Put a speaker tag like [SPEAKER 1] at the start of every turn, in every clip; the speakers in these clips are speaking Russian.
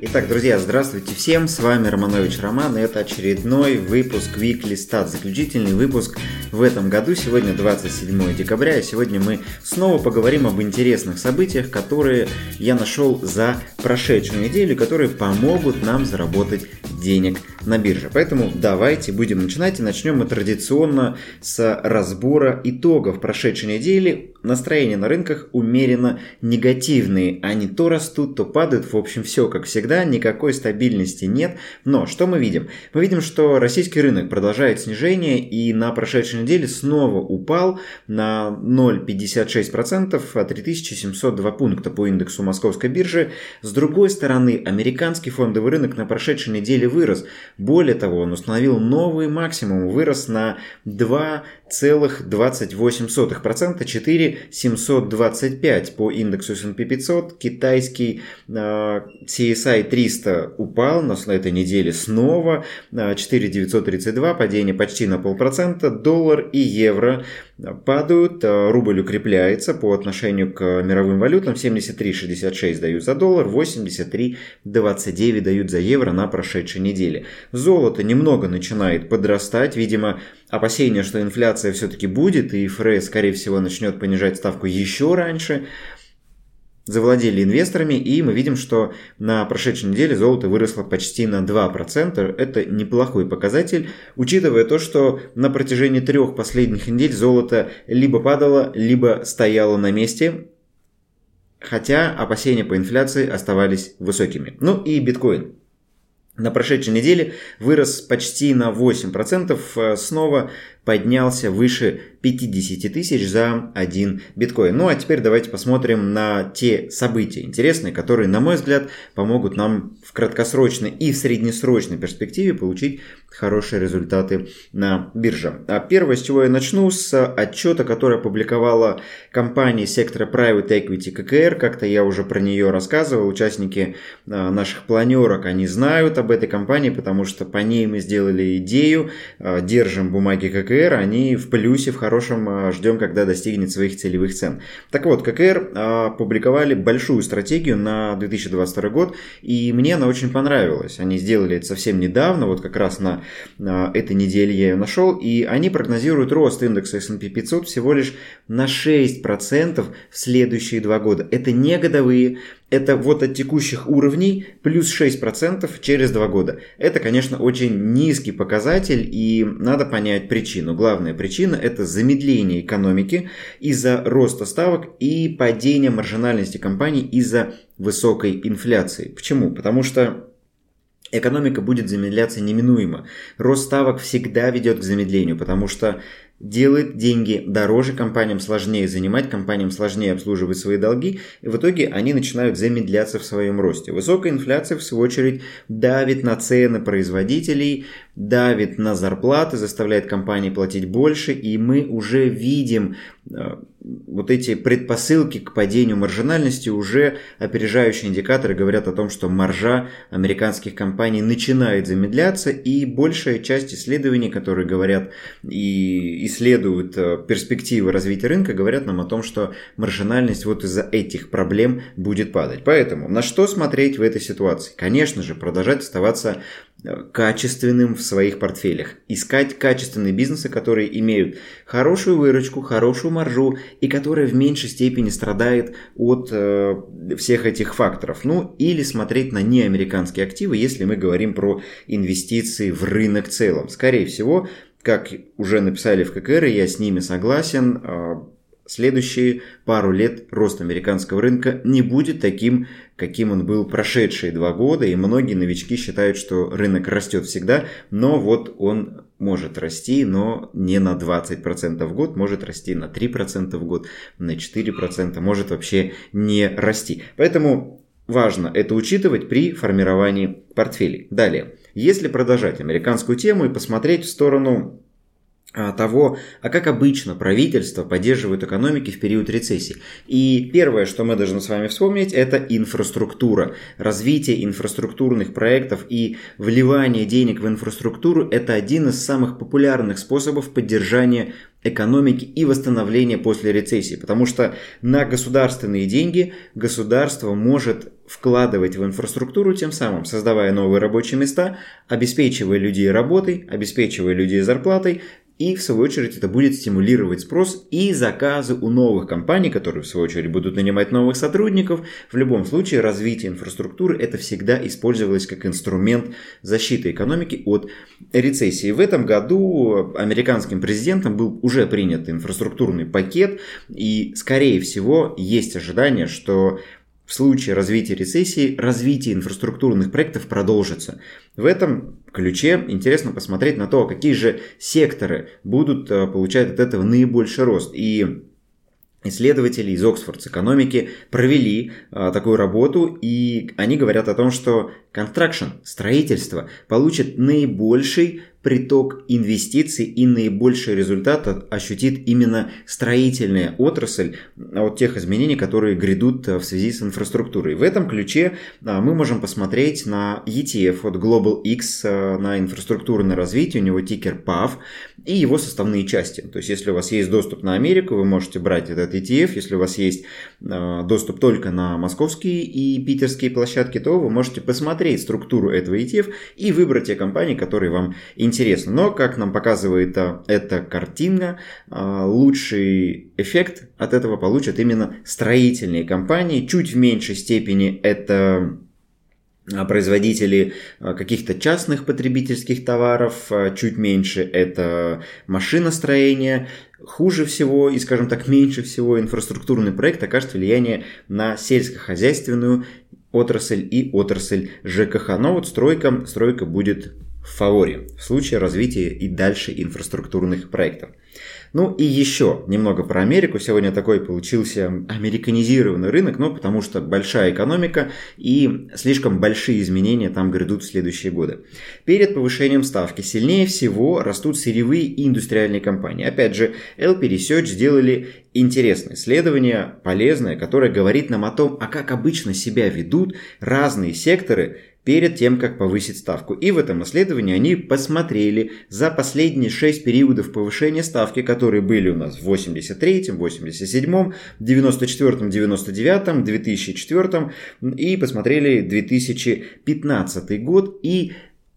[SPEAKER 1] Итак, друзья, здравствуйте всем, с вами Романович Роман, и это очередной выпуск Weekly Stats, заключительный выпуск в этом году, сегодня 27 декабря, и сегодня мы снова поговорим об интересных событиях, которые я нашел за прошедшую неделю, которые помогут нам заработать денег на бирже. Поэтому давайте будем начинать, и начнем мы традиционно с разбора итогов прошедшей недели. Настроения на рынках умеренно негативные, они то растут, то падают, в общем все как всегда никакой стабильности нет. Но что мы видим? Мы видим, что российский рынок продолжает снижение и на прошедшей неделе снова упал на 0,56%, а 3702 пункта по индексу московской биржи. С другой стороны, американский фондовый рынок на прошедшей неделе вырос. Более того, он установил новый максимум, вырос на 2,28%, 4,725 по индексу S&P 500, китайский э, CSI MSCI 300 упал, но на этой неделе снова 4,932, падение почти на полпроцента. Доллар и евро падают, рубль укрепляется по отношению к мировым валютам. 73,66 дают за доллар, 83,29 дают за евро на прошедшей неделе. Золото немного начинает подрастать, видимо, опасения, что инфляция все-таки будет, и ФРС, скорее всего, начнет понижать ставку еще раньше завладели инвесторами, и мы видим, что на прошедшей неделе золото выросло почти на 2%. Это неплохой показатель, учитывая то, что на протяжении трех последних недель золото либо падало, либо стояло на месте, хотя опасения по инфляции оставались высокими. Ну и биткоин. На прошедшей неделе вырос почти на 8%, э, снова поднялся выше 50 тысяч за один биткоин. Ну а теперь давайте посмотрим на те события интересные, которые, на мой взгляд, помогут нам в краткосрочной и в среднесрочной перспективе получить хорошие результаты на бирже. А первое, с чего я начну, с отчета, который опубликовала компания сектора Private Equity ККР. Как-то я уже про нее рассказывал. Участники а, наших планерок, они знают об этой компании, потому что по ней мы сделали идею, а, держим бумаги ККР ККР, они в плюсе, в хорошем, а, ждем, когда достигнет своих целевых цен. Так вот, ККР опубликовали большую стратегию на 2022 год, и мне она очень понравилась. Они сделали это совсем недавно, вот как раз на этой неделе я ее нашел, и они прогнозируют рост индекса S&P 500 всего лишь на 6% в следующие два года. Это не годовые, это вот от текущих уровней плюс 6% через 2 года. Это, конечно, очень низкий показатель и надо понять причину. Главная причина это замедление экономики из-за роста ставок и падения маржинальности компаний из-за высокой инфляции. Почему? Потому что экономика будет замедляться неминуемо. Рост ставок всегда ведет к замедлению, потому что делает деньги дороже, компаниям сложнее занимать, компаниям сложнее обслуживать свои долги, и в итоге они начинают замедляться в своем росте. Высокая инфляция, в свою очередь, давит на цены производителей, давит на зарплаты, заставляет компании платить больше, и мы уже видим э, вот эти предпосылки к падению маржинальности, уже опережающие индикаторы говорят о том, что маржа американских компаний начинает замедляться, и большая часть исследований, которые говорят и исследуют э, перспективы развития рынка, говорят нам о том, что маржинальность вот из-за этих проблем будет падать. Поэтому на что смотреть в этой ситуации? Конечно же, продолжать оставаться э, качественным в своих портфелях. Искать качественные бизнесы, которые имеют хорошую выручку, хорошую маржу и которые в меньшей степени страдают от э, всех этих факторов. Ну, или смотреть на неамериканские активы, если мы говорим про инвестиции в рынок в целом. Скорее всего, как уже написали в ККР, я с ними согласен, а, следующие пару лет рост американского рынка не будет таким, каким он был прошедшие два года, и многие новички считают, что рынок растет всегда, но вот он может расти, но не на 20% в год, может расти на 3% в год, на 4%, может вообще не расти. Поэтому важно это учитывать при формировании портфелей. Далее. Если продолжать американскую тему и посмотреть в сторону того, а как обычно правительство поддерживает экономики в период рецессии. И первое, что мы должны с вами вспомнить, это инфраструктура. Развитие инфраструктурных проектов и вливание денег в инфраструктуру – это один из самых популярных способов поддержания экономики и восстановления после рецессии. Потому что на государственные деньги государство может вкладывать в инфраструктуру, тем самым создавая новые рабочие места, обеспечивая людей работой, обеспечивая людей зарплатой, и в свою очередь это будет стимулировать спрос и заказы у новых компаний, которые в свою очередь будут нанимать новых сотрудников. В любом случае развитие инфраструктуры это всегда использовалось как инструмент защиты экономики от рецессии. В этом году американским президентом был уже принят инфраструктурный пакет и скорее всего есть ожидание, что в случае развития рецессии развитие инфраструктурных проектов продолжится. В этом ключе интересно посмотреть на то, какие же секторы будут э, получать от этого наибольший рост. И исследователи из Оксфорд экономики провели а, такую работу, и они говорят о том, что construction, строительство, получит наибольший приток инвестиций и наибольший результат ощутит именно строительная отрасль от тех изменений, которые грядут в связи с инфраструктурой. В этом ключе а, мы можем посмотреть на ETF от Global X а, на инфраструктурное развитие, у него тикер PAV и его составные части. То есть, если у вас есть доступ на Америку, вы можете брать этот ETF, если у вас есть а, доступ только на московские и питерские площадки, то вы можете посмотреть структуру этого ETF и выбрать те компании, которые вам интересны. Но, как нам показывает а, эта картинка, а, лучший эффект от этого получат именно строительные компании. Чуть в меньшей степени это а, производители каких-то частных потребительских товаров, чуть меньше это машиностроение, хуже всего и, скажем так, меньше всего инфраструктурный проект окажет влияние на сельскохозяйственную отрасль и отрасль ЖКХ. Но вот стройка, стройка будет в фаворе в случае развития и дальше инфраструктурных проектов. Ну и еще немного про Америку. Сегодня такой получился американизированный рынок, но потому что большая экономика и слишком большие изменения там грядут в следующие годы. Перед повышением ставки сильнее всего растут сырьевые и индустриальные компании. Опять же, LP Research сделали интересное исследование, полезное, которое говорит нам о том, а как обычно себя ведут разные секторы перед тем, как повысить ставку. И в этом исследовании они посмотрели за последние 6 периодов повышения ставки, которые были у нас в 83, 87, 94, 99, 2004 и посмотрели 2015 год и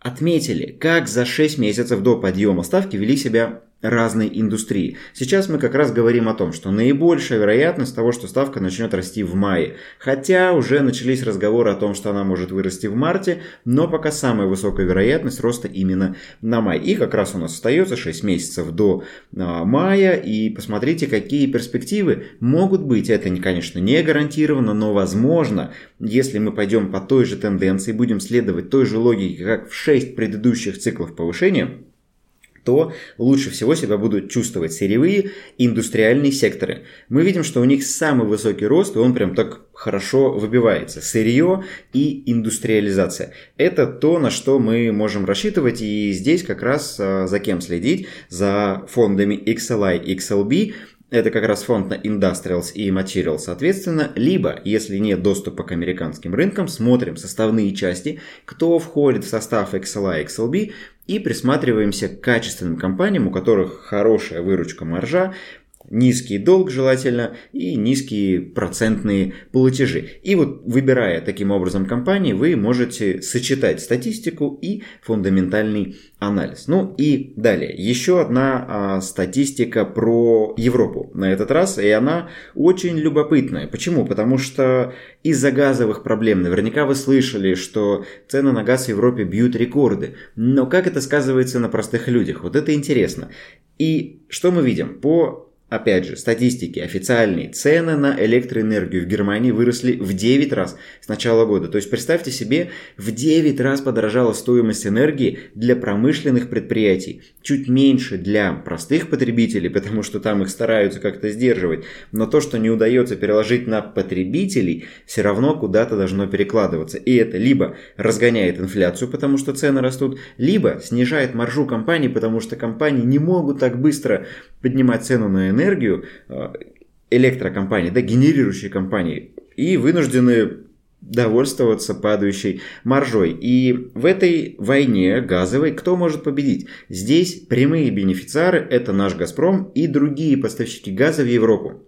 [SPEAKER 1] отметили, как за 6 месяцев до подъема ставки вели себя разной индустрии. Сейчас мы как раз говорим о том, что наибольшая вероятность того, что ставка начнет расти в мае. Хотя уже начались разговоры о том, что она может вырасти в марте, но пока самая высокая вероятность роста именно на май. И как раз у нас остается 6 месяцев до а, мая. И посмотрите, какие перспективы могут быть. Это, конечно, не гарантированно, но возможно, если мы пойдем по той же тенденции, будем следовать той же логике, как в 6 предыдущих циклов повышения, то лучше всего себя будут чувствовать сырьевые и индустриальные секторы. Мы видим, что у них самый высокий рост, и он прям так хорошо выбивается. Сырье и индустриализация. Это то, на что мы можем рассчитывать, и здесь как раз а, за кем следить? За фондами XLI XLB, это как раз фонд на Industrials и Materials, соответственно. Либо, если нет доступа к американским рынкам, смотрим составные части, кто входит в состав XLI и XLB, и присматриваемся к качественным компаниям, у которых хорошая выручка маржа, низкий долг желательно и низкие процентные платежи. И вот выбирая таким образом компании, вы можете сочетать статистику и фундаментальный анализ. Ну и далее, еще одна а, статистика про Европу на этот раз, и она очень любопытная. Почему? Потому что из-за газовых проблем, наверняка вы слышали, что цены на газ в Европе бьют рекорды. Но как это сказывается на простых людях? Вот это интересно. И что мы видим? По Опять же, статистики официальные. Цены на электроэнергию в Германии выросли в 9 раз с начала года. То есть представьте себе, в 9 раз подорожала стоимость энергии для промышленных предприятий. Чуть меньше для простых потребителей, потому что там их стараются как-то сдерживать. Но то, что не удается переложить на потребителей, все равно куда-то должно перекладываться. И это либо разгоняет инфляцию, потому что цены растут, либо снижает маржу компаний, потому что компании не могут так быстро поднимать цену на энергию, э, электрокомпании, да, генерирующие компании, и вынуждены довольствоваться падающей маржой. И в этой войне газовой кто может победить? Здесь прямые бенефициары – это наш «Газпром» и другие поставщики газа в Европу.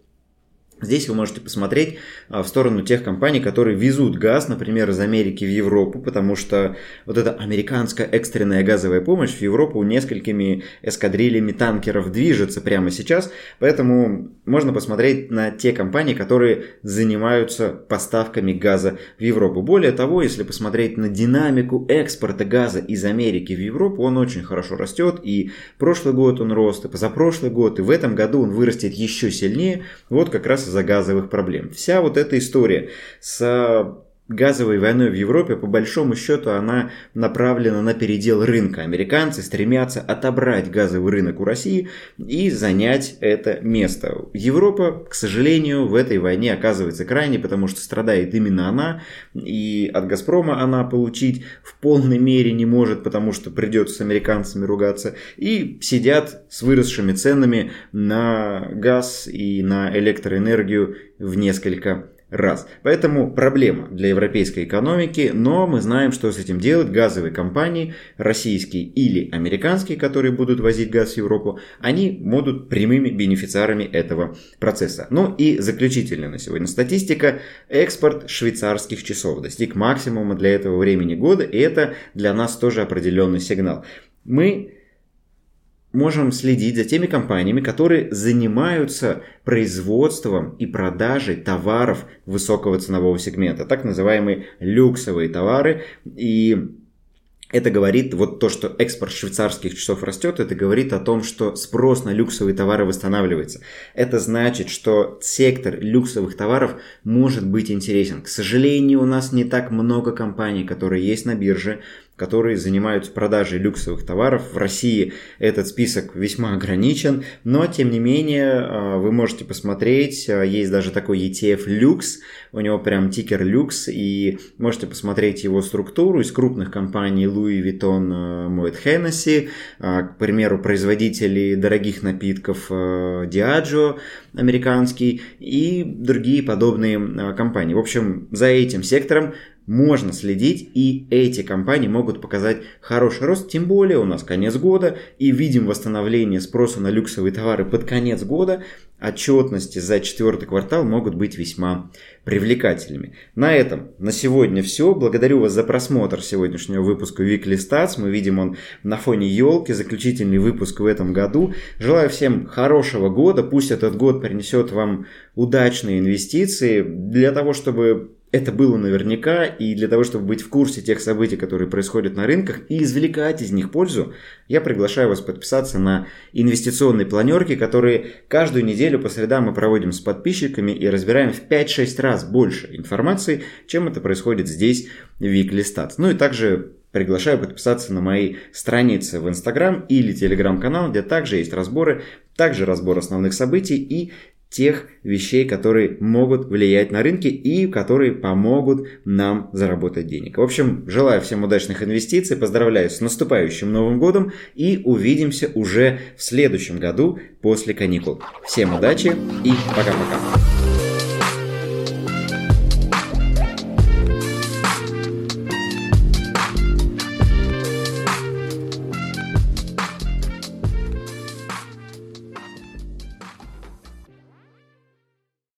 [SPEAKER 1] Здесь вы можете посмотреть а, в сторону тех компаний, которые везут газ, например, из Америки в Европу, потому что вот эта американская экстренная газовая помощь в Европу несколькими эскадрильями танкеров движется прямо сейчас, поэтому можно посмотреть на те компании, которые занимаются поставками газа в Европу. Более того, если посмотреть на динамику экспорта газа из Америки в Европу, он очень хорошо растет, и прошлый год он рос, и позапрошлый год, и в этом году он вырастет еще сильнее, вот как раз из-за газовых проблем. Вся вот эта история с газовой войной в Европе, по большому счету, она направлена на передел рынка. Американцы стремятся отобрать газовый рынок у России и занять это место. Европа, к сожалению, в этой войне оказывается крайне, потому что страдает именно она, и от «Газпрома» она получить в полной мере не может, потому что придется с американцами ругаться, и сидят с выросшими ценами на газ и на электроэнергию в несколько раз. Поэтому проблема для европейской экономики, но мы знаем, что с этим делать. Газовые компании, российские или американские, которые будут возить газ в Европу, они будут прямыми бенефициарами этого процесса. Ну и заключительная на сегодня статистика. Экспорт швейцарских часов достиг максимума для этого времени года, и это для нас тоже определенный сигнал. Мы можем следить за теми компаниями, которые занимаются производством и продажей товаров высокого ценового сегмента, так называемые люксовые товары. И это говорит, вот то, что экспорт швейцарских часов растет, это говорит о том, что спрос на люксовые товары восстанавливается. Это значит, что сектор люксовых товаров может быть интересен. К сожалению, у нас не так много компаний, которые есть на бирже, которые занимаются продажей люксовых товаров. В России этот список весьма ограничен, но тем не менее а, вы можете посмотреть, а, есть даже такой ETF Lux, у него прям тикер Lux, и можете посмотреть его структуру из крупных компаний Louis Vuitton, а, Moet Hennessy, к примеру, производители дорогих напитков Diageo американский и другие подобные компании. В общем, за этим сектором можно следить, и эти компании могут показать хороший рост, тем более у нас конец года, и видим восстановление спроса на люксовые товары под конец года, отчетности за четвертый квартал могут быть весьма привлекательными. На этом на сегодня все. Благодарю вас за просмотр сегодняшнего выпуска Weekly Stats. Мы видим он на фоне елки, заключительный выпуск в этом году. Желаю всем хорошего года. Пусть этот год принесет вам удачные инвестиции для того, чтобы это было наверняка, и для того, чтобы быть в курсе тех событий, которые происходят на рынках, и извлекать из них пользу, я приглашаю вас подписаться на инвестиционные планерки, которые каждую неделю по средам мы проводим с подписчиками и разбираем в 5-6 раз больше информации, чем это происходит здесь в Weekly Stats. Ну и также приглашаю подписаться на мои страницы в Инстаграм или Телеграм-канал, где также есть разборы, также разбор основных событий и тех вещей, которые могут влиять на рынки и которые помогут нам заработать денег. В общем, желаю всем удачных инвестиций, поздравляю с наступающим Новым Годом и увидимся уже в следующем году после каникул. Всем удачи и пока-пока.